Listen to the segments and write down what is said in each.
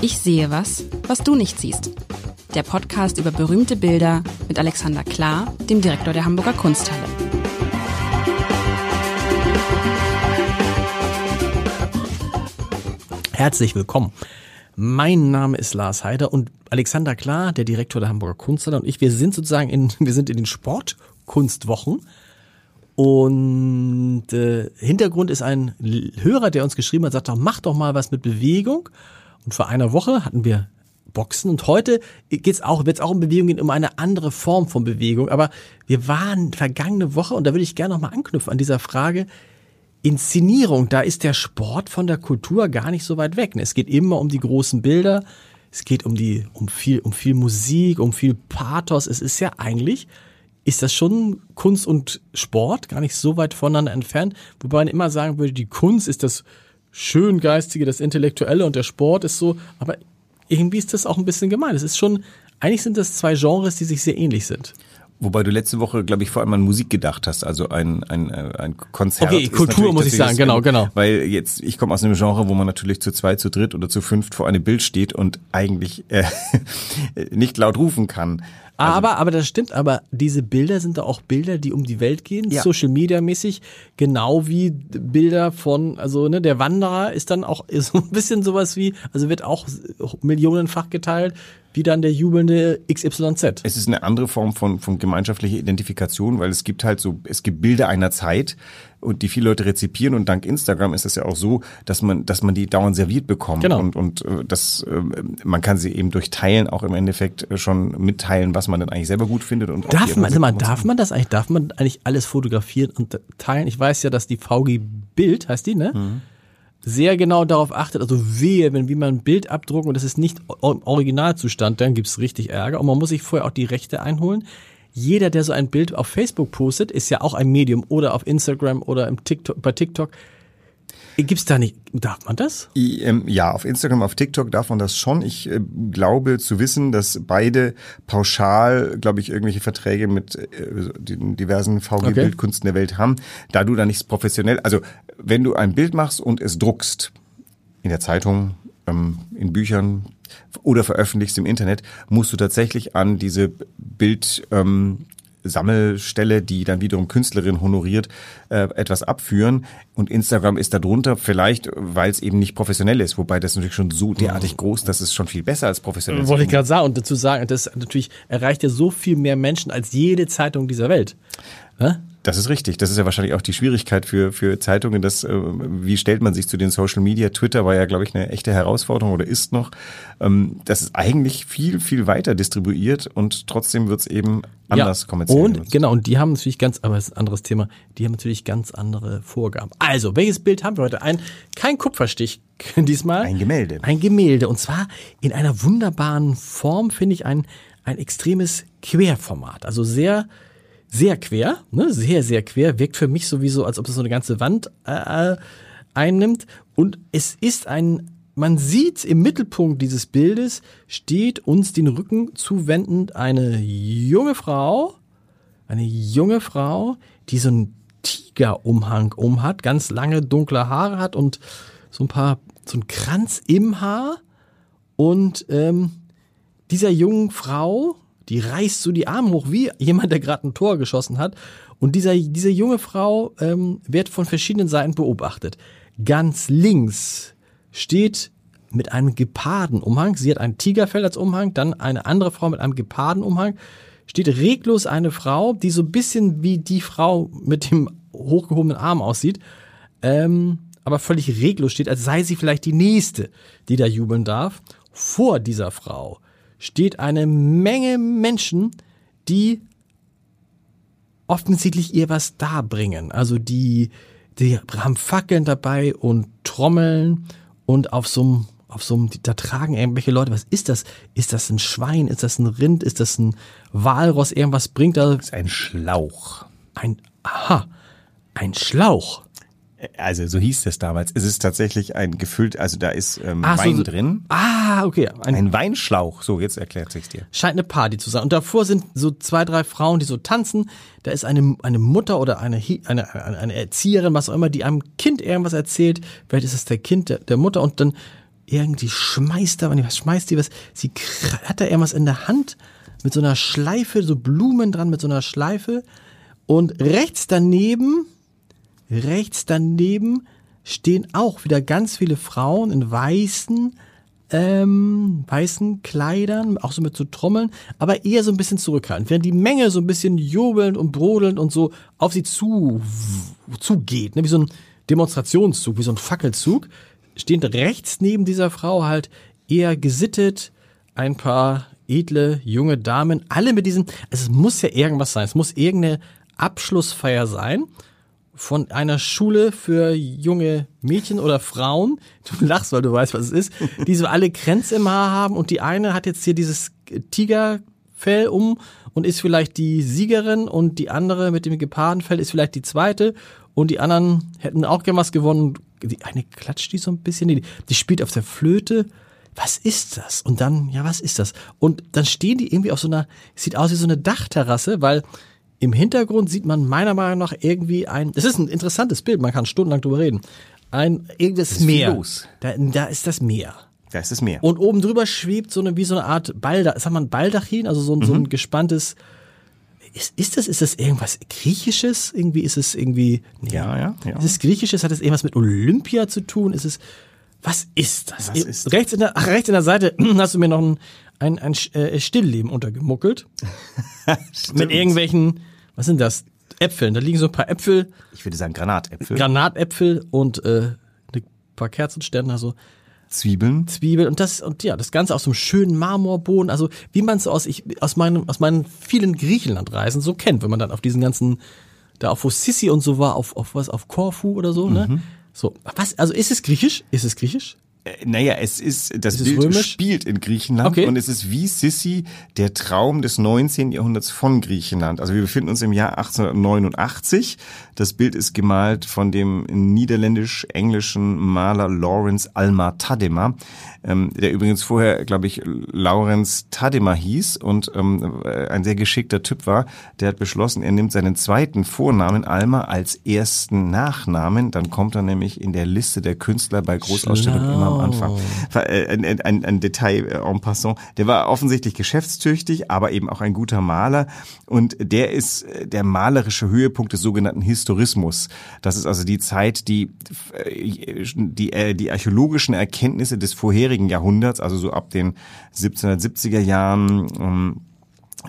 Ich sehe was, was du nicht siehst. Der Podcast über berühmte Bilder mit Alexander Klar, dem Direktor der Hamburger Kunsthalle. Herzlich willkommen. Mein Name ist Lars Heider und Alexander Klar, der Direktor der Hamburger Kunsthalle und ich, wir sind sozusagen in, wir sind in den Sportkunstwochen. Und äh, Hintergrund ist ein Hörer, der uns geschrieben hat, sagt doch, mach doch mal was mit Bewegung. Und vor einer Woche hatten wir Boxen und heute geht's auch, auch um Bewegung gehen, um eine andere Form von Bewegung. Aber wir waren vergangene Woche und da würde ich gerne nochmal anknüpfen an dieser Frage, Inszenierung, da ist der Sport von der Kultur gar nicht so weit weg. Es geht immer um die großen Bilder, es geht um die, um viel, um viel Musik, um viel Pathos. Es ist ja eigentlich, ist das schon Kunst und Sport gar nicht so weit voneinander entfernt, wobei man immer sagen würde, die Kunst ist das Schöngeistige, das Intellektuelle und der Sport ist so, aber irgendwie ist das auch ein bisschen gemein. Es ist schon, eigentlich sind das zwei Genres, die sich sehr ähnlich sind. Wobei du letzte Woche, glaube ich, vor allem an Musik gedacht hast, also ein, ein, äh, ein Konzert. Okay, Kultur muss ich sagen, genau, genau. Weil jetzt, ich komme aus einem Genre, wo man natürlich zu zwei, zu dritt oder zu fünft vor einem Bild steht und eigentlich äh, nicht laut rufen kann. Also, aber, aber das stimmt, aber diese Bilder sind da auch Bilder, die um die Welt gehen, Ja. Social Media mäßig, genau wie Bilder von, also ne, der Wanderer ist dann auch so ein bisschen sowas wie, also wird auch millionenfach geteilt, wie dann der jubelnde XYZ. Es ist eine andere Form von, von gemeinschaftlicher Identifikation, weil es gibt halt so, es gibt Bilder einer Zeit und die viele Leute rezipieren und dank Instagram ist es ja auch so, dass man, dass man die dauernd serviert bekommt Genau. und, und äh, das, äh, man kann sie eben durch Teilen auch im Endeffekt äh, schon mitteilen, was man dann eigentlich selber gut findet und Darf man, anderen darf man das eigentlich, darf man eigentlich alles fotografieren und teilen? Ich weiß ja, dass die VG Bild, heißt die, ne? Sehr genau darauf achtet, also wehe, wenn wie man ein Bild abdrucken und das ist nicht im Originalzustand, dann gibt's richtig Ärger und man muss sich vorher auch die Rechte einholen. Jeder, der so ein Bild auf Facebook postet, ist ja auch ein Medium oder auf Instagram oder im TikTok, bei TikTok. Gibt's da nicht, darf man das? Ähm, Ja, auf Instagram, auf TikTok darf man das schon. Ich äh, glaube zu wissen, dass beide pauschal, glaube ich, irgendwelche Verträge mit äh, den diversen Okay. VG-Bildkunsten der Welt haben. Da du da nichts professionell, also wenn du ein Bild machst und es druckst in der Zeitung, ähm, in Büchern oder veröffentlichst im Internet, musst du tatsächlich an diese Bild ähm, Sammelstelle, die dann wiederum Künstlerin honoriert, äh, etwas abführen. Und Instagram ist darunter, vielleicht, weil es eben nicht professionell ist, wobei das natürlich schon so derartig groß, dass es schon viel besser als professionell ist. Wollte ich gerade sagen und dazu sagen, das natürlich erreicht ja so viel mehr Menschen als jede Zeitung dieser Welt. Ne? Das ist richtig. Das ist ja wahrscheinlich auch die Schwierigkeit für, für Zeitungen. Das, äh, wie stellt man sich zu den Social Media? Twitter war ja, glaube ich, eine echte Herausforderung oder ist noch. Ähm, das ist eigentlich viel, viel weiter distribuiert und trotzdem wird es eben anders kommerziell Und genutzt. genau, und die haben natürlich ganz, aber das ist ein anderes Thema, die haben natürlich ganz andere Vorgaben. Also, welches Bild haben wir heute? Ein, kein Kupferstich diesmal. Ein Gemälde. Ein Gemälde. Und zwar in einer wunderbaren Form, finde ich, ein, ein extremes Querformat. Also sehr, sehr quer, ne? sehr, sehr quer. Wirkt für mich sowieso, als ob es so eine ganze Wand äh, einnimmt. Und es ist ein, man sieht im Mittelpunkt dieses Bildes, steht uns den Rücken zuwendend eine junge Frau, eine junge Frau, die so einen Tigerumhang um hat, ganz lange dunkle Haare hat und so ein paar, so ein Kranz im Haar. Und ähm, dieser jungen Frau, die reißt so die Arme hoch, wie jemand, der gerade ein Tor geschossen hat. Und dieser, diese junge Frau ähm, wird von verschiedenen Seiten beobachtet. Ganz links steht mit einem Gepardenumhang, sie hat ein Tigerfell als Umhang, dann eine andere Frau mit einem Gepardenumhang, steht reglos eine Frau, die so ein bisschen wie die Frau mit dem hochgehobenen Arm aussieht, ähm, aber völlig reglos steht, als sei sie vielleicht die nächste, die da jubeln darf. Vor dieser Frau steht eine Menge Menschen, die offensichtlich ihr was darbringen. Also die, die haben Fackeln dabei und Trommeln und auf so einem, auf so einem, da tragen irgendwelche Leute, was ist das? Ist das ein Schwein? Ist das ein Rind? Ist das ein Walross? Irgendwas bringt da Das ist ein Schlauch. ein, aha, ein Schlauch. Also so hieß das damals. Es ist tatsächlich ein gefüllt, also da ist ähm, so- Wein so- drin. Ah, okay. Ein, Ein Weinschlauch. So, jetzt erklärt sich's dir. scheint eine Party zu sein. Und davor sind so zwei, drei Frauen, die so tanzen. Da ist eine, eine Mutter oder eine, eine eine Erzieherin, was auch immer, die einem Kind irgendwas erzählt. Vielleicht ist es der Kind der, der Mutter und dann irgendwie schmeißt da, was schmeißt die was? Sie hat da irgendwas in der Hand mit so einer Schleife, so Blumen dran mit so einer Schleife. Und rechts daneben, rechts daneben stehen auch wieder ganz viele Frauen in weißen, ähm, weißen Kleidern, auch so mit so Trommeln, aber eher so ein bisschen zurückhaltend. Während die Menge so ein bisschen jubelnd und brodelnd und so auf sie zu, zugeht, ne, wie so ein Demonstrationszug, wie so ein Fackelzug, stehen rechts neben dieser Frau halt eher gesittet ein paar edle junge Damen, alle mit diesen, also es muss ja irgendwas sein, es muss irgendeine Abschlussfeier sein von einer Schule für junge Mädchen oder Frauen. Du lachst, weil du weißt, was es ist. Die so alle Kränze im Haar haben und die eine hat jetzt hier dieses Tigerfell um und ist vielleicht die Siegerin und die andere mit dem Gepardenfell ist vielleicht die zweite und die anderen hätten auch gern was gewonnen. Die eine klatscht die so ein bisschen, die, die spielt auf der Flöte. Was ist das? Und dann, ja, was ist das? Und dann stehen die irgendwie auf so einer, sieht aus wie so eine Dachterrasse, weil im Hintergrund sieht man meiner Meinung nach irgendwie ein, es ist ein interessantes Bild, man kann stundenlang drüber reden. Ein, irgendwas Meer. Da, da ist das Meer. Da ist das Meer. Und oben drüber schwebt so eine, wie so eine Art Baldach, sag mal ein Baldachin, also so, ein mhm. so ein mhm. gespanntes, ist, ist das, ist das irgendwas Griechisches? Irgendwie ist es irgendwie, nee. ja, ja, ja. Ist es Griechisches? Hat es irgendwas mit Olympia zu tun? Ist es, was ist das? Was ist rechts, in der, ach, rechts in der Seite hast du mir noch ein, ein, ein äh, Stillleben untergemuckelt. mit irgendwelchen, was sind das? Äpfeln. Da liegen so ein paar Äpfel. Ich würde sagen Granatäpfel. Granatäpfel und äh, ein paar Kerzensterne, also Zwiebeln. Zwiebeln und das und ja, das Ganze aus so einem schönen Marmorboden, also wie man es so aus ich aus meinen aus meinen vielen Griechenlandreisen so kennt, wenn man dann auf diesen ganzen da auf wo Sissi und so war, auf auf was auf Korfu oder so, ne? Mhm. So, was also ist es griechisch? Ist es griechisch? Naja, es ist, das ist Bild spielt in Griechenland okay. und es ist wie Sissi der Traum des 19. Jahrhunderts von Griechenland. Also wir befinden uns im Jahr 1889. Das Bild ist gemalt von dem niederländisch-englischen Maler Lawrence Alma Tadema, ähm, der übrigens vorher, glaube ich, Lawrence Tadema hieß und ähm, äh, ein sehr geschickter Typ war. Der hat beschlossen, er nimmt seinen zweiten Vornamen Alma als ersten Nachnamen. Dann kommt er nämlich in der Liste der Künstler bei Großausstellungen immer am Anfang. Äh, ein, ein, ein Detail äh, en passant. Der war offensichtlich geschäftstüchtig, aber eben auch ein guter Maler. Und der ist äh, der malerische Höhepunkt des sogenannten Historismus. Das ist also die Zeit, die die, die archäologischen Erkenntnisse des vorherigen Jahrhunderts, also so ab den 1770er Jahren, ähm,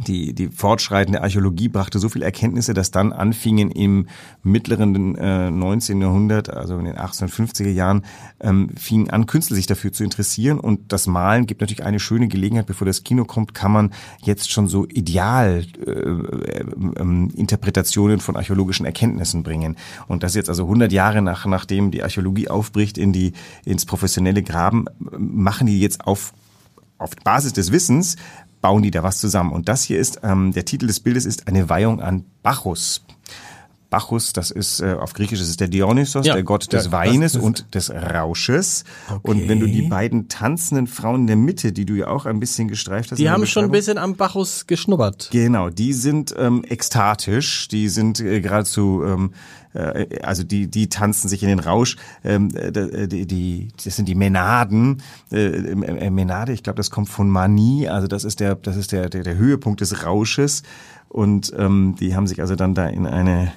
die, die fortschreitende Archäologie brachte so viel Erkenntnisse, dass dann anfingen im mittleren äh, 19. Jahrhundert, also in den 1850er Jahren, ähm, fingen an, Künstler sich dafür zu interessieren. Und das Malen gibt natürlich eine schöne Gelegenheit, bevor das Kino kommt, kann man jetzt schon so Ideal äh, äh, äh, Interpretationen von archäologischen Erkenntnissen bringen. Und das jetzt also 100 Jahre nach, nachdem die Archäologie aufbricht in die, ins professionelle Graben, machen die jetzt auf auf Basis des Wissens bauen die da was zusammen. Und das hier ist, ähm, der Titel des Bildes ist eine Weihung an Bacchus. Bacchus, das ist äh, auf Griechisch das ist der Dionysos, ja, der Gott des ja, Weines und des Rausches. Okay. Und wenn du die beiden tanzenden Frauen in der Mitte, die du ja auch ein bisschen gestreift hast, die haben schon ein bisschen am Bacchus geschnuppert. Genau, die sind ähm, ekstatisch, die sind äh, geradezu ähm, äh, also die die tanzen sich in den Rausch. Ähm, äh, die, die das sind die Menaden. Äh, äh Menade, ich glaube, das kommt von Manie. Also das ist der das ist der der, der Höhepunkt des Rausches. Und ähm, die haben sich also dann da in eine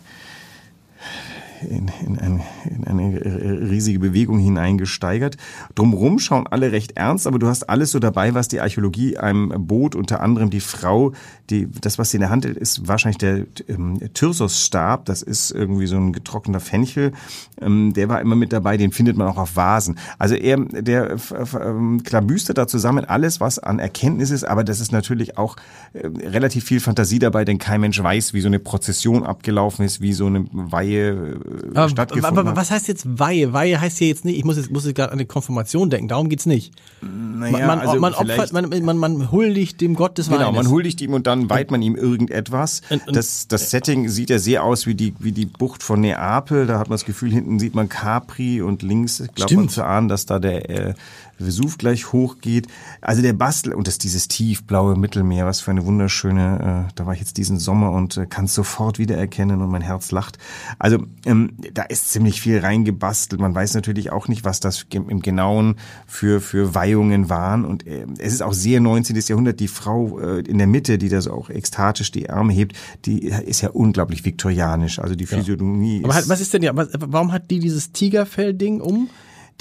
in, in, ein, in eine riesige Bewegung hineingesteigert. Drumherum schauen alle recht ernst, aber du hast alles so dabei, was die Archäologie einem bot. Unter anderem die Frau, die, das, was sie in der Hand hält, ist wahrscheinlich der ähm, Tyrsos-Stab. Das ist irgendwie so ein getrockneter Fenchel. Ähm, der war immer mit dabei, den findet man auch auf Vasen. Also er, der ähm, klabüstert da zusammen alles, was an Erkenntnis ist, aber das ist natürlich auch äh, relativ viel Fantasie dabei, denn kein Mensch weiß, wie so eine Prozession abgelaufen ist, wie so eine Weihe aber, stattgefunden aber, aber, was heißt jetzt Weihe? Weihe heißt hier jetzt nicht, ich muss jetzt, muss jetzt gerade an die Konfirmation denken, darum geht's nicht. Naja, man, also man opfert, man, man, man huldigt dem Gott des Weines. Genau, man huldigt ihm und dann weiht man ihm irgendetwas. Und, und, das, das Setting sieht ja sehr aus wie die, wie die Bucht von Neapel. Da hat man das Gefühl, hinten sieht man Capri und links glaubt man zu ahnen, dass da der äh, Vesuv gleich hochgeht. Also der Bastel und das dieses tiefblaue Mittelmeer, was für eine wunderschöne, äh, da war ich jetzt diesen Sommer und äh, kann es sofort wiedererkennen und mein Herz lacht. Also ähm, Ähm, da ist ziemlich viel reingebastelt. Man weiß natürlich auch nicht, was das im Genauen für, für Weihungen waren. Und äh, es ist auch sehr 19. Jahrhundert. Die Frau äh, in der Mitte, die da so auch ekstatisch die Arme hebt, die ist ja unglaublich viktorianisch. Also die Physiognomie. Ja. Aber hat, was ist denn ja, warum hat die dieses Tigerfell-Ding um?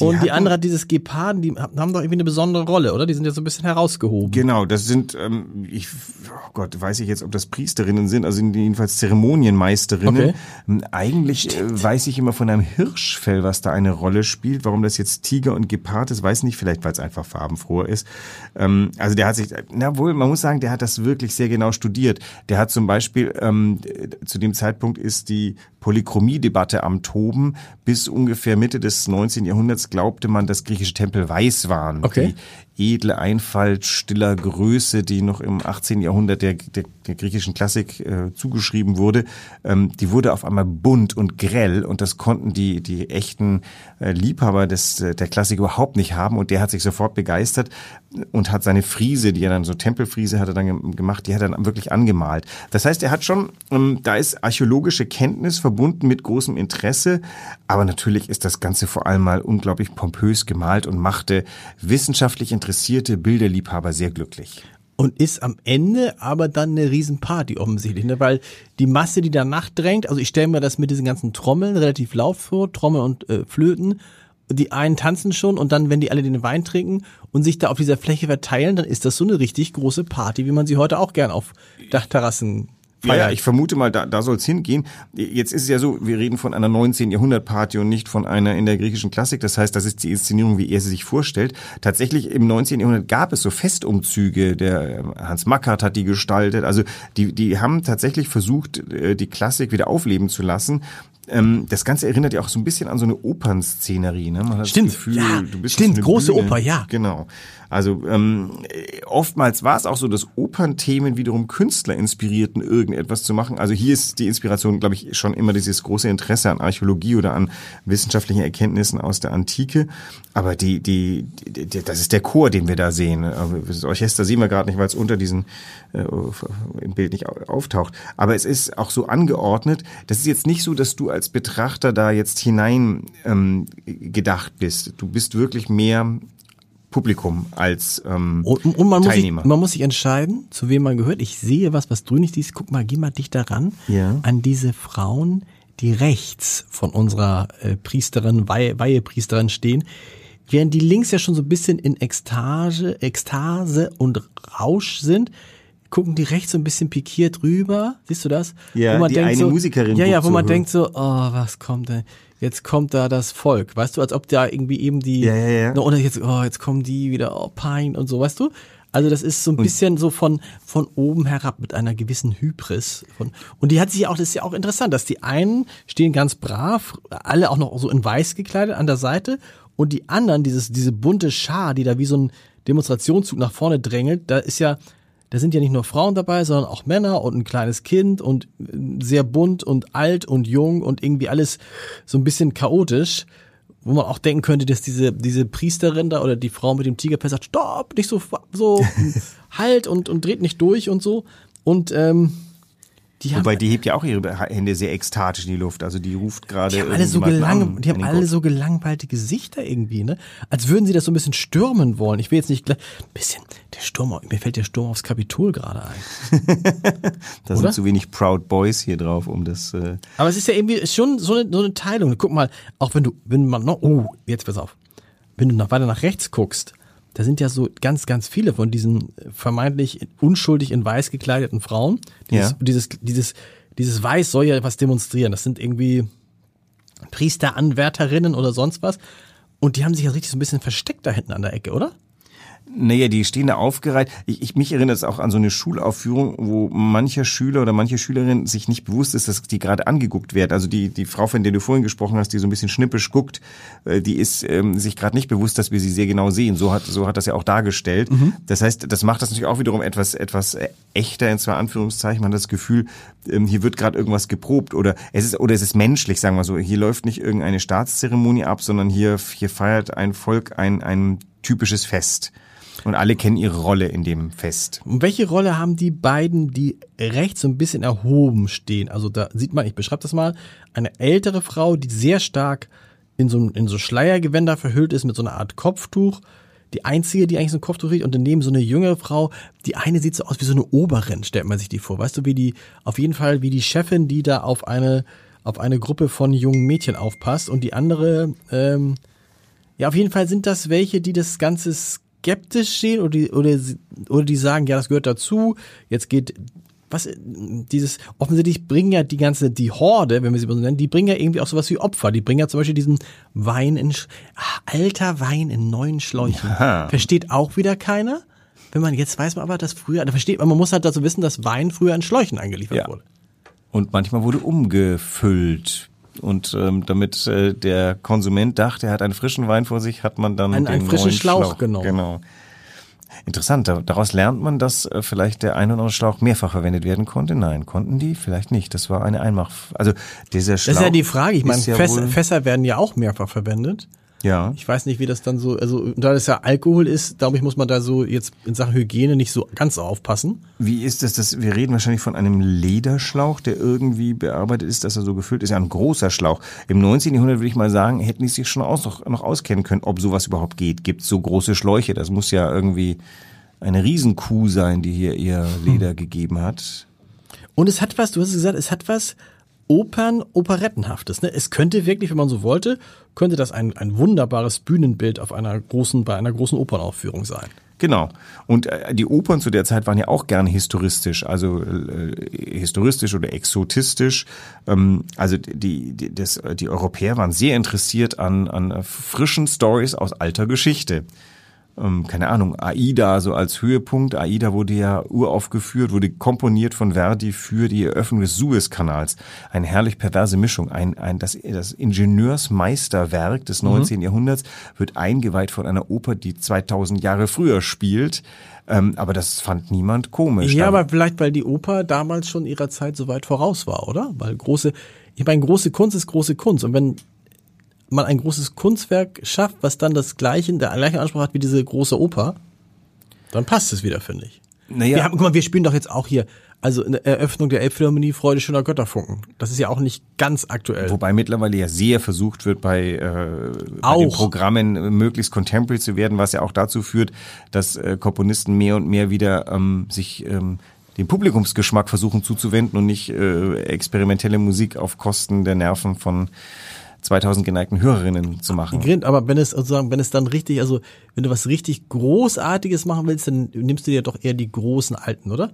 Die und die andere hat dieses Geparden, die haben doch irgendwie eine besondere Rolle, oder? Die sind ja so ein bisschen herausgehoben. Genau, das sind, ähm, ich, oh Gott, weiß ich jetzt, ob das Priesterinnen sind, also sind jedenfalls Zeremonienmeisterinnen. Okay. Ähm, eigentlich äh, weiß ich immer von einem Hirschfell, was da eine Rolle spielt. Warum das jetzt Tiger und Gepard ist, weiß nicht, vielleicht weil es einfach farbenfroher ist. Ähm, also der hat sich, na wohl, man muss sagen, der hat das wirklich sehr genau studiert. Der hat zum Beispiel, ähm, zu dem Zeitpunkt ist die Polychromie-Debatte am Toben. Bis ungefähr Mitte des 19. Jahrhunderts glaubte man, dass griechische Tempel weiß waren. Okay. Die edle Einfalt stiller Größe, die noch im 18. Jahrhundert der, der, der griechischen Klassik äh, zugeschrieben wurde, ähm, die wurde auf einmal bunt und grell und das konnten die, die echten äh, Liebhaber des, äh, der Klassik überhaupt nicht haben und der hat sich sofort begeistert und hat seine Friese, die er dann so Tempelfriese hat er dann gemacht, die hat er dann wirklich angemalt. Das heißt, er hat schon, ähm, da ist archäologische Kenntnis verbunden mit großem Interesse, aber natürlich ist das Ganze vor allem mal unglaublich pompös gemalt und machte wissenschaftlich interessierte Bilderliebhaber sehr glücklich und ist am Ende aber dann eine Riesenparty offensichtlich, ne? weil die Masse, die danach drängt, also ich stelle mir das mit diesen ganzen Trommeln relativ laut vor, Trommeln und äh, Flöten, die einen tanzen schon und dann, wenn die alle den Wein trinken und sich da auf dieser Fläche verteilen, dann ist das so eine richtig große Party, wie man sie heute auch gern auf Dachterrassen feiert. Ja, ich vermute mal, da, da soll es hingehen. Jetzt ist es ja so, wir reden von einer 19. Jahrhundert-Party und nicht von einer in der griechischen Klassik. Das heißt, das ist die Inszenierung, wie er sie sich vorstellt. Tatsächlich im 19. Jahrhundert gab es so Festumzüge. Der äh, Hans Mackert hat die gestaltet. Also die, die haben tatsächlich versucht, äh, die Klassik wieder aufleben zu lassen ähm, das Ganze erinnert ja auch so ein bisschen an so eine Opernszenerie. Ne? Man hat stimmt, das Gefühl, ja, du bist stimmt, große Bühne. Oper, ja. Genau. Also ähm, oftmals war es auch so, dass Opernthemen wiederum Künstler inspirierten, irgendetwas zu machen. Also hier ist die Inspiration, glaube ich, schon immer dieses große Interesse an Archäologie oder an wissenschaftlichen Erkenntnissen aus der Antike. Aber die, die, die, die das ist der Chor, den wir da sehen. Das Orchester sehen wir gerade nicht, weil es unter diesen äh, im Bild nicht auftaucht. Aber es ist auch so angeordnet. Das ist jetzt nicht so, dass du als Betrachter da jetzt hinein ähm, gedacht bist. Du bist wirklich mehr Publikum als ähm, und, und man Teilnehmer. Muss sich, man muss sich entscheiden, zu wem man gehört. Ich sehe was, was du nicht siehst. Guck mal, geh mal dich daran ja. an diese Frauen, die rechts von unserer äh, Priesterin, Weihe, Weihepriesterin stehen. Während die links ja schon so ein bisschen in Ekstase, Ekstase und Rausch sind, gucken die rechts so ein bisschen pikiert rüber. Siehst du das? Ja, wo man die denkt eine so, Musikerin. Ja, ja, wo man denkt so, oh, was kommt denn? Jetzt kommt da das Volk. Weißt du, als ob da irgendwie eben die, ja, ja, ja. oder jetzt, oh, jetzt kommen die wieder, oh, Pein und so, weißt du? Also das ist so ein bisschen so von, von oben herab mit einer gewissen Hybris. Von, und die hat sich ja auch, das ist ja auch interessant, dass die einen stehen ganz brav, alle auch noch so in weiß gekleidet an der Seite und die anderen, dieses, diese bunte Schar, die da wie so ein Demonstrationszug nach vorne drängelt, da ist ja, da sind ja nicht nur Frauen dabei, sondern auch Männer und ein kleines Kind und äh, sehr bunt und alt und jung und irgendwie alles so ein bisschen chaotisch, wo man auch denken könnte, dass diese, diese Priesterin da oder die Frau mit dem Tigerpest sagt, stopp, nicht so, so, halt und, und dreht nicht durch und so. Und, ähm, die Wobei die hebt ja auch ihre Hände sehr ekstatisch in die Luft. Also die ruft gerade. Die haben alle so gelang, die haben alle so gelangweilte Gesichter irgendwie, ne? Als würden sie das so ein bisschen stürmen wollen. Ich will jetzt nicht gleich. Ein bisschen. Der Sturm, mir fällt der Sturm aufs Kapitol gerade ein. da sind zu wenig Proud Boys hier drauf, um das. Äh Aber es ist ja irgendwie schon so eine, so eine Teilung. Guck mal, auch wenn du, wenn man noch, oh, jetzt pass auf. Wenn du noch weiter nach rechts guckst, da sind ja so ganz, ganz viele von diesen vermeintlich unschuldig in weiß gekleideten Frauen. Dieses, ja. dieses, dieses, dieses Weiß soll ja was demonstrieren. Das sind irgendwie Priesteranwärterinnen oder sonst was. Und die haben sich ja richtig so ein bisschen versteckt da hinten an der Ecke, oder? Naja, die stehen da aufgereiht. Ich, ich mich erinnere es auch an so eine Schulaufführung, wo mancher Schüler oder manche Schülerin sich nicht bewusst ist, dass die gerade angeguckt werden. Also die, die Frau, von der du vorhin gesprochen hast, die so ein bisschen schnippisch guckt, äh, die ist ähm, sich gerade nicht bewusst, dass wir sie sehr genau sehen. So hat, so hat das ja auch dargestellt. Mhm. Das heißt, das macht das natürlich auch wiederum etwas, etwas echter, in zwei Anführungszeichen. Man hat das Gefühl, ähm, hier wird gerade irgendwas geprobt oder es ist, oder es ist menschlich, sagen wir so. Hier läuft nicht irgendeine Staatszeremonie ab, sondern hier, hier feiert ein Volk ein, ein typisches Fest. Und alle kennen ihre Rolle in dem Fest. Und welche Rolle haben die beiden, die rechts so ein bisschen erhoben stehen? Also da sieht man, ich beschreibe das mal, eine ältere Frau, die sehr stark in so, in so Schleiergewänder verhüllt ist mit so einer Art Kopftuch. Die einzige, die eigentlich so ein Kopftuch trägt und daneben so eine jüngere Frau. Die eine sieht so aus wie so eine Oberin, stellt man sich die vor. Weißt du, wie die, auf jeden Fall wie die Chefin, die da auf eine, auf eine Gruppe von jungen Mädchen aufpasst und die andere, ähm, ja, auf jeden Fall sind das welche, die das Ganze skeptisch sehen oder die, oder, oder die sagen, ja, das gehört dazu. Jetzt geht was dieses offensichtlich bringen ja die ganze die Horde, wenn wir sie so nennen, die bringen ja irgendwie auch sowas wie Opfer. Die bringen ja zum Beispiel diesen Wein in ach, alter Wein in neuen Schläuchen. Ja. Versteht auch wieder keiner. Wenn man jetzt weiß man aber, dass früher, da versteht man, man muss halt dazu wissen, dass Wein früher in Schläuchen eingeliefert Ja. wurde. Und manchmal wurde umgefüllt. Und ähm, damit äh, der Konsument dachte, er hat einen frischen Wein vor sich, hat man dann Einen- den einen frischen neuen Schlauch genommen. Genau. Interessant, da- daraus lernt man, dass äh, vielleicht der ein oder andere Schlauch mehrfach verwendet werden konnte. Nein, konnten die? Vielleicht nicht. Das war eine Einmach. Also dieser Schlauch. Das ist ja die Frage. Ich meine, ja Fässer werden ja auch mehrfach verwendet. Ja. Ich weiß nicht, wie das dann so, also da das ja Alkohol ist, glaube ich, muss man da so jetzt in Sachen Hygiene nicht so ganz aufpassen. Wie ist das, das? Wir reden wahrscheinlich von einem Lederschlauch, der irgendwie bearbeitet ist, dass er so gefüllt ist. Ja, ein großer Schlauch. Im 19. Jahrhundert würde ich mal sagen, hätten die sich schon aus, noch, noch auskennen können, ob sowas überhaupt geht. Gibt so große Schläuche? Das muss ja irgendwie eine Riesenkuh sein, die hier ihr Leder gegeben hat. Und es hat was, du hast es gesagt, es hat was Opern, Operettenhaftes. Ne? Es könnte wirklich, wenn man so wollte, könnte das ein, ein wunderbares Bühnenbild auf einer großen, bei einer großen Opernaufführung sein. Genau. Und äh, die Opern zu der Zeit waren ja auch gerne historistisch, also äh, historistisch oder exotistisch. Ähm, also die, die, das, die Europäer waren sehr interessiert an, an äh, frischen Stories aus alter Geschichte. Ähm, keine Ahnung, Aida so als Höhepunkt. Aida wurde ja uraufgeführt, wurde komponiert von Verdi für die Eröffnung des Suezkanals. Eine herrlich perverse Mischung. Ein, ein, das, das Ingenieursmeisterwerk des 19. Jahrhunderts wird eingeweiht von einer Oper, die 2000 Jahre früher spielt. Ähm, aber das fand niemand komisch. Ja, aber vielleicht, weil die Oper damals schon ihrer Zeit so weit voraus war, oder? Weil große, ich meine, große Kunst ist große Kunst. Und wenn man ein großes Kunstwerk schafft, was dann das gleiche, der gleiche Anspruch hat wie diese große Oper, dann passt es wieder, finde ich. Naja. Wir haben, guck mal, wir spielen doch jetzt auch hier, also in der Eröffnung der Elbphilharmonie Freude schöner Götterfunken. Das ist ja auch nicht ganz aktuell. Wobei mittlerweile ja sehr versucht wird, bei, äh, bei den Programmen möglichst contemporary zu werden, was ja auch dazu führt, dass äh, Komponisten mehr und mehr wieder ähm, sich ähm, dem Publikumsgeschmack versuchen zuzuwenden und nicht äh, experimentelle Musik auf Kosten der Nerven von 2000 geneigten Hörerinnen zu machen. Grind, aber wenn es sozusagen, wenn es dann richtig, also wenn du was richtig Großartiges machen willst, dann nimmst du dir doch eher die großen Alten, oder?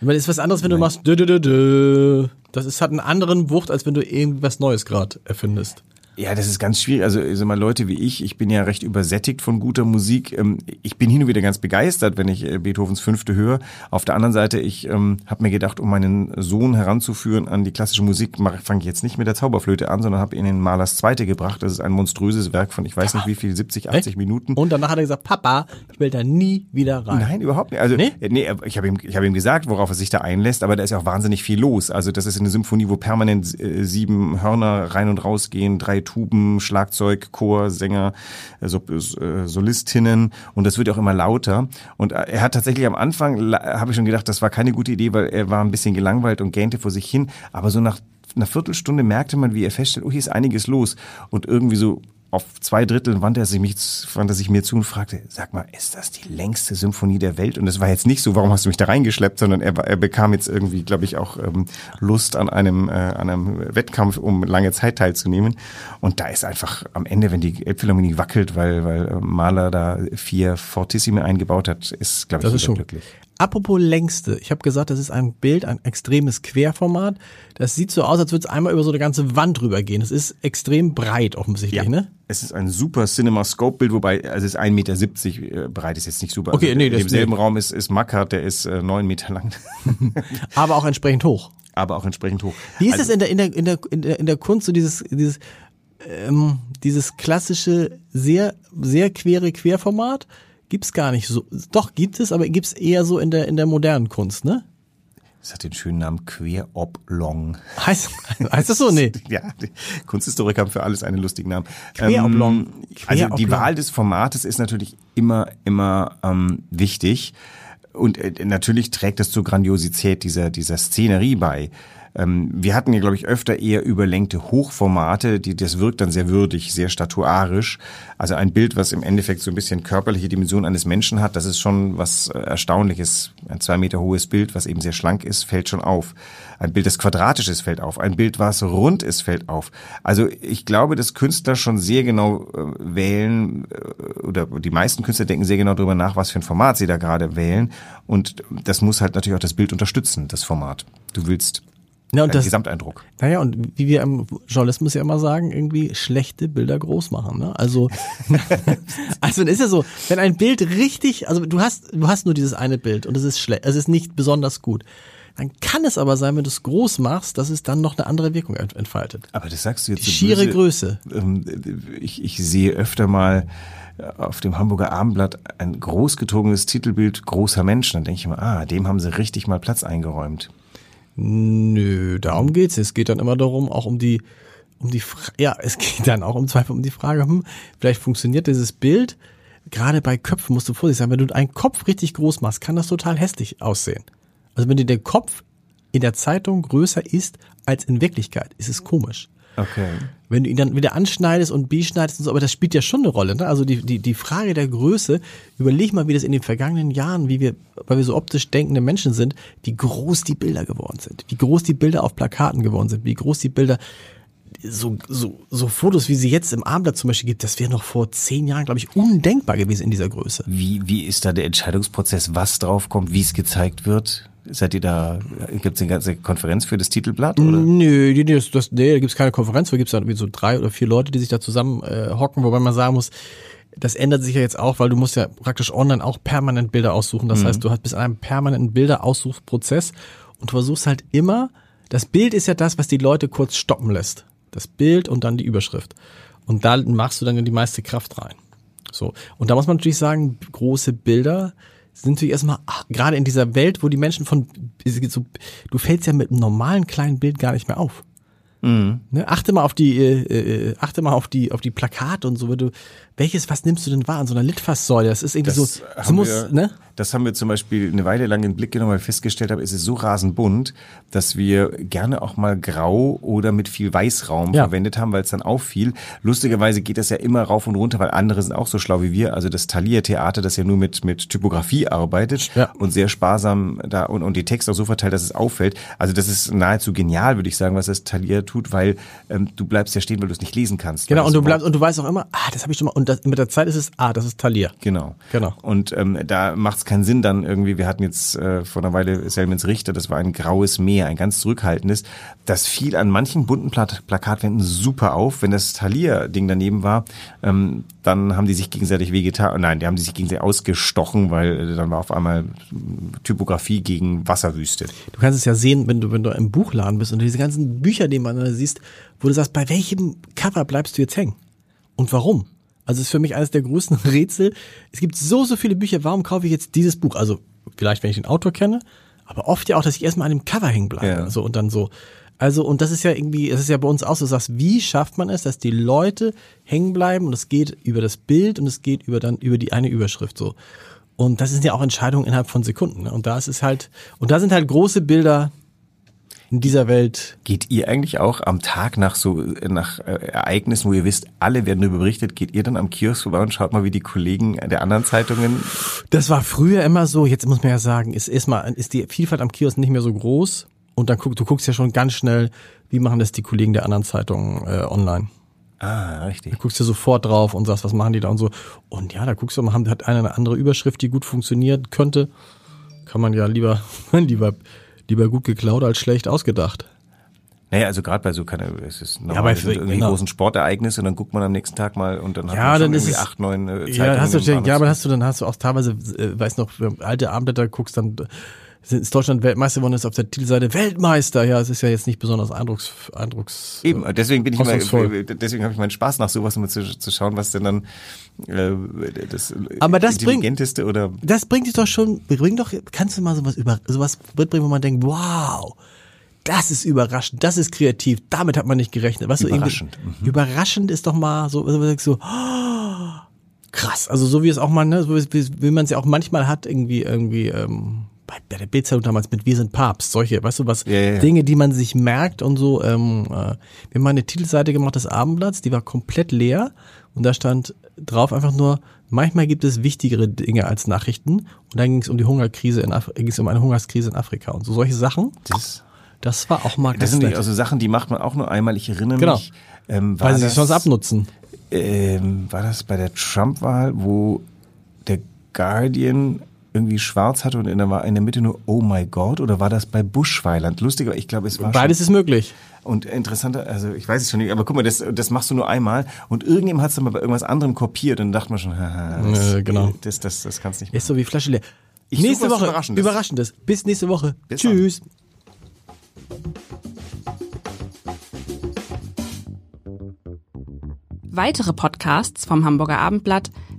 Ich meine, ist was anderes, wenn du machst, dö, dö, dö, dö. das ist hat einen anderen Wucht, als wenn du irgendwas Neues gerade erfindest. Ja, das ist ganz schwierig. Also, ich sag mal, Leute wie ich, ich bin ja recht übersättigt von guter Musik. Ähm, Ich bin hin und wieder ganz begeistert, wenn ich äh, Beethovens Fünfte höre. Auf der anderen Seite, ich ähm, habe mir gedacht, um meinen Sohn heranzuführen an die klassische Musik, fange ich jetzt nicht mit der Zauberflöte an, sondern habe ihn in Malers Zweite gebracht. Das ist ein monströses Werk von, ich weiß nicht wie viel, 70, 80 Minuten. Und danach hat er gesagt, Papa, ich will da nie wieder rein. Nein, überhaupt nicht. Also, Nee? nee, nee ich habe ihm, ich habe ihm gesagt, worauf er sich da einlässt, aber da ist ja auch wahnsinnig viel los. Also das ist eine Symphonie, wo permanent äh, sieben Hörner rein und raus gehen, drei Tuben, Schlagzeug, Chor, Sänger, äh, so, äh, Solistinnen und das wird auch immer lauter. Und äh, er hat tatsächlich am Anfang, habe ich schon gedacht, das war keine gute Idee, weil er war ein bisschen gelangweilt und gähnte vor sich hin. Aber so nach einer Viertelstunde merkte man, wie er feststellt, oh, hier ist einiges los. Und irgendwie so auf zwei Drittel wandte er sich, mich, wandte sich mir zu und fragte, sag mal, ist das die längste Symphonie der Welt? Und es war jetzt nicht so, warum hast du mich da reingeschleppt, sondern er, er bekam jetzt irgendwie, glaube ich, auch ähm, Lust an einem, äh, an einem Wettkampf, um lange Zeit teilzunehmen. Und da ist einfach am Ende, wenn die Elbphilharmonie wackelt, weil, weil äh, Mahler da vier Fortissime eingebaut hat, ist, glaube ich, Das ist schon glücklich. Apropos längste. Ich habe gesagt, das ist ein Bild, ein extremes Querformat. Das sieht so aus, als würde es einmal über so eine ganze Wand drüber gehen. Es ist extrem breit offensichtlich, ne? Es ist ein super CinemaScope-Bild, wobei also es ist 1,70 Meter äh, breit, ist jetzt nicht super. Okay, also, nee, in demselben nee. Raum ist, ist Mackart, der ist äh, 9 Meter lang, Aber auch entsprechend hoch. aber auch entsprechend hoch. Wie ist also, es in der, in der, in der, in der, in der Kunst, so dieses, dieses, ähm, dieses klassische, sehr, sehr quere Querformat? Gibt's gar nicht so. Doch, gibt es, aber gibt's eher so in der, in der modernen Kunst, ne? Das hat den schönen Namen Queroblong. Heißt, heißt das so? Nee. Ja, Kunsthistoriker haben für alles einen lustigen Namen. Queroblong. Ähm, also die. Wahl des Formates ist natürlich immer, immer ähm, wichtig. Und äh, natürlich trägt es zur Grandiosität dieser, dieser Szenerie bei. Ähm, wir hatten ja, glaube ich, öfter eher überlenkte Hochformate, die, das wirkt dann sehr würdig, sehr statuarisch. Also ein Bild, was im Endeffekt so ein bisschen körperliche Dimension eines Menschen hat, das ist schon was äh, Erstaunliches. Ein zwei Meter hohes Bild, was eben sehr schlank ist, fällt schon auf. Ein Bild, das quadratisch ist, fällt auf. Ein Bild, was rund ist, fällt auf. Also ich glaube, dass Künstler schon sehr genau äh, wählen, äh, oder die meisten Künstler denken sehr genau darüber nach, was für ein Format sie da gerade wählen. Und das muss halt natürlich auch das Bild unterstützen, das Format. Du willst Ja, und das, Gesamteindruck. naja, und wie wir im Journalismus ja immer sagen, irgendwie schlechte Bilder groß machen. Ne? Also, also ist ja so, wenn ein Bild richtig, also du hast, du hast nur dieses eine Bild und es ist schlecht, es ist nicht besonders gut. Dann kann es aber sein, wenn du es groß machst, dass es dann noch eine andere Wirkung ent- entfaltet. Aber das sagst du jetzt Die schiere böse. Größe. Ähm, Ich, ich sehe öfter mal auf dem Hamburger Abendblatt ein großgezogenes Titelbild großer Menschen. Dann denke ich mir, ah, dem haben sie richtig mal Platz eingeräumt. Nö, darum geht's. Es geht dann immer darum, auch um die, um die, Fra ja, es geht dann auch im Zweifel um die Frage, hm, vielleicht funktioniert dieses Bild. Gerade bei Köpfen musst du vorsichtig sein. Wenn du einen Kopf richtig groß machst, kann das total hässlich aussehen. Also wenn dir der Kopf in der Zeitung größer ist als in Wirklichkeit, ist es komisch. Okay. Wenn du ihn dann wieder anschneidest und beschneidest und so, aber das spielt ja schon eine Rolle. Ne? Also die, die, die Frage der Größe, überleg mal, wie das in den vergangenen Jahren, wie wir, weil wir so optisch denkende Menschen sind, wie groß die Bilder geworden sind, wie groß die Bilder auf Plakaten geworden sind, wie groß die Bilder, so, so, so Fotos, wie sie jetzt im Abendblatt zum Beispiel gibt, das wäre noch vor zehn Jahren, glaube ich, undenkbar gewesen in dieser Größe. Wie, wie ist da der Entscheidungsprozess, was draufkommt, wie es gezeigt wird? Seid ihr da, gibt es eine ganze Konferenz für das Titelblatt? Oder? Nö, nee, das, das, nee, da gibt's keine Konferenz, da gibt's dann irgendwie so drei oder vier Leute, die sich da zusammen äh, hocken, wobei man sagen muss, das ändert sich ja jetzt auch, weil du musst ja praktisch online auch permanent Bilder aussuchen. Das heißt, du hast bis an einem permanenten Bilderaussuchprozess und du versuchst halt immer, das Bild ist ja das, was die Leute kurz stoppen lässt. Das Bild und dann die Überschrift. Und da machst du dann die meiste Kraft rein. So. Und da muss man natürlich sagen, große Bilder sind natürlich erstmal, ach, gerade in dieser Welt, wo die Menschen von, so, du fällst ja mit einem normalen kleinen Bild gar nicht mehr auf. Ne? Achte mal auf die, äh, äh, achte mal auf die, auf die Plakate und so, wenn du, welches, was nimmst du denn wahr an so einer Litfaßsäule? Das ist irgendwie so, Das das haben, muss, wir, ne? das haben wir zum Beispiel eine Weile lang in den Blick genommen, weil wir festgestellt haben, es ist so rasend bunt, dass wir gerne auch mal grau oder mit viel Weißraum Ja. verwendet haben, weil es dann auffiel. Lustigerweise geht das ja immer rauf und runter, weil andere sind auch so schlau wie wir. Also das Thalia-Theater, das ja nur mit, mit Typografie arbeitet Ja. und sehr sparsam da und, und die Texte auch so verteilt, dass es auffällt. Also das ist nahezu genial, würde ich sagen, was das Thalia tut, weil ähm, du bleibst ja stehen, weil du es nicht lesen kannst. Genau, und du so bleibst, und du weißt auch immer, ah, das habe ich schon mal, und das, mit der Zeit ist es, ah, das ist Thalia. Genau. Genau. Und ähm, da macht es keinen Sinn dann irgendwie, wir hatten jetzt äh, vor einer Weile Selmens Richter, das war ein graues Meer, ein ganz zurückhaltendes. Das fiel an manchen bunten Plakatwänden super auf. Wenn das Thalia-Ding daneben war, ähm, dann haben die sich gegenseitig wehgetan. Nein, die haben sich gegenseitig ausgestochen, weil äh, dann war auf einmal Typografie gegen Wasserwüste. Du kannst es ja sehen, wenn du, wenn du im Buchladen bist und diese ganzen Bücher, die man da siehst, wo du sagst, bei welchem Cover bleibst du jetzt hängen? Und warum? Also es ist für mich eines der größten Rätsel. Es gibt so, so viele Bücher, warum kaufe ich jetzt dieses Buch? Also vielleicht, wenn ich den Autor kenne, aber oft ja auch, dass ich erstmal an dem Cover hängen bleibe. Ja. Also und dann so. Also, und das ist ja irgendwie, es ist ja bei uns auch so, du sagst, wie schafft man es, dass die Leute hängen bleiben und es geht über das Bild und es geht über dann, über die eine Überschrift so. Und das sind ja auch Entscheidungen innerhalb von Sekunden. Ne? Und da ist es halt, und da sind halt große Bilder in dieser Welt. Geht ihr eigentlich auch am Tag nach so äh, nach äh, Ereignissen, wo ihr wisst, alle werden darüber berichtet, geht ihr dann am Kiosk vorbei und schaut mal, wie die Kollegen der anderen Zeitungen Das war früher immer so, jetzt muss man ja sagen, ist erstmal, ist die Vielfalt am Kiosk nicht mehr so groß. Und dann guck, du guckst ja schon ganz schnell, wie machen das die Kollegen der anderen Zeitungen äh, online. Ah, richtig. Da guckst du sofort drauf und sagst, was machen die da und so. Und ja, da guckst du mal, hat einer eine andere Überschrift, die gut funktionieren könnte. Kann man ja lieber, lieber, lieber gut geklaut als schlecht ausgedacht. Naja, also gerade bei so keine, es ist normal, Ja, bei- sind irgendwie genau. großen Sportereignisse und dann guckt man am nächsten Tag mal und dann hat Ja, man dann ist irgendwie es- acht, neun äh, Zeitungen. Ja, hast du, ja, aber hast du, dann hast du auch teilweise, äh, weiß noch, alte Abendblätter guckst, dann ist Deutschland Weltmeister geworden, ist auf der Titelseite Weltmeister. Ja, es ist ja jetzt nicht besonders eindrucks, eindrucks. Eben, deswegen bin ich immer, hoffnungsvoll. deswegen habe ich meinen Spaß nach sowas immer zu, zu schauen, was denn dann äh, das Aber das bringt- intelligenteste oder Das bringt dich doch schon, bringt doch, kannst du mal sowas über, sowas mitbringen, wo man denkt, wow, das ist überraschend, das ist kreativ, damit hat man nicht gerechnet. Weißt Überraschend, Du, irgendwie, Überraschend ist doch mal so, so, so, so oh, krass. Also so wie es auch mal, ne, so wie, wie man es ja auch manchmal hat, irgendwie, irgendwie, ähm, bei, bei der Bildzeitung damals mit Wir sind Papst, solche, weißt du was, Ja, ja, ja. Dinge, die man sich merkt und so. Ähm, äh, wir haben mal eine Titelseite gemacht des Abendblatts, die war komplett leer und da stand drauf einfach nur, manchmal gibt es wichtigere Dinge als Nachrichten und dann ging es um die Hungerkrise in Af ging es um eine Hungerskrise in Afrika und so solche Sachen. das, Das war auch mal das sind nicht, also Sachen, die macht man auch nur einmal. Ich erinnere Genau. mich, ähm, weil sie sich das, sonst abnutzen. ähm, war das bei der Trump-Wahl, wo der Guardian irgendwie schwarz hatte und in der, in der Mitte nur Oh my God oder war das bei Buschweiland? Lustiger, ich glaube, es war Beides ist möglich. Und interessanter, also ich weiß es schon nicht, aber guck mal, das, das machst du nur einmal und irgendjemand hat es dann mal bei irgendwas anderem kopiert und dann dachte man schon, haha, das, Äh, genau. das, das, das kannst nicht machen. Ist so wie Flasche leer. Ich nächste Woche Überraschendes. Überraschendes. Bis nächste Woche. Bis dann. Tschüss. Weitere Podcasts vom Hamburger Abendblatt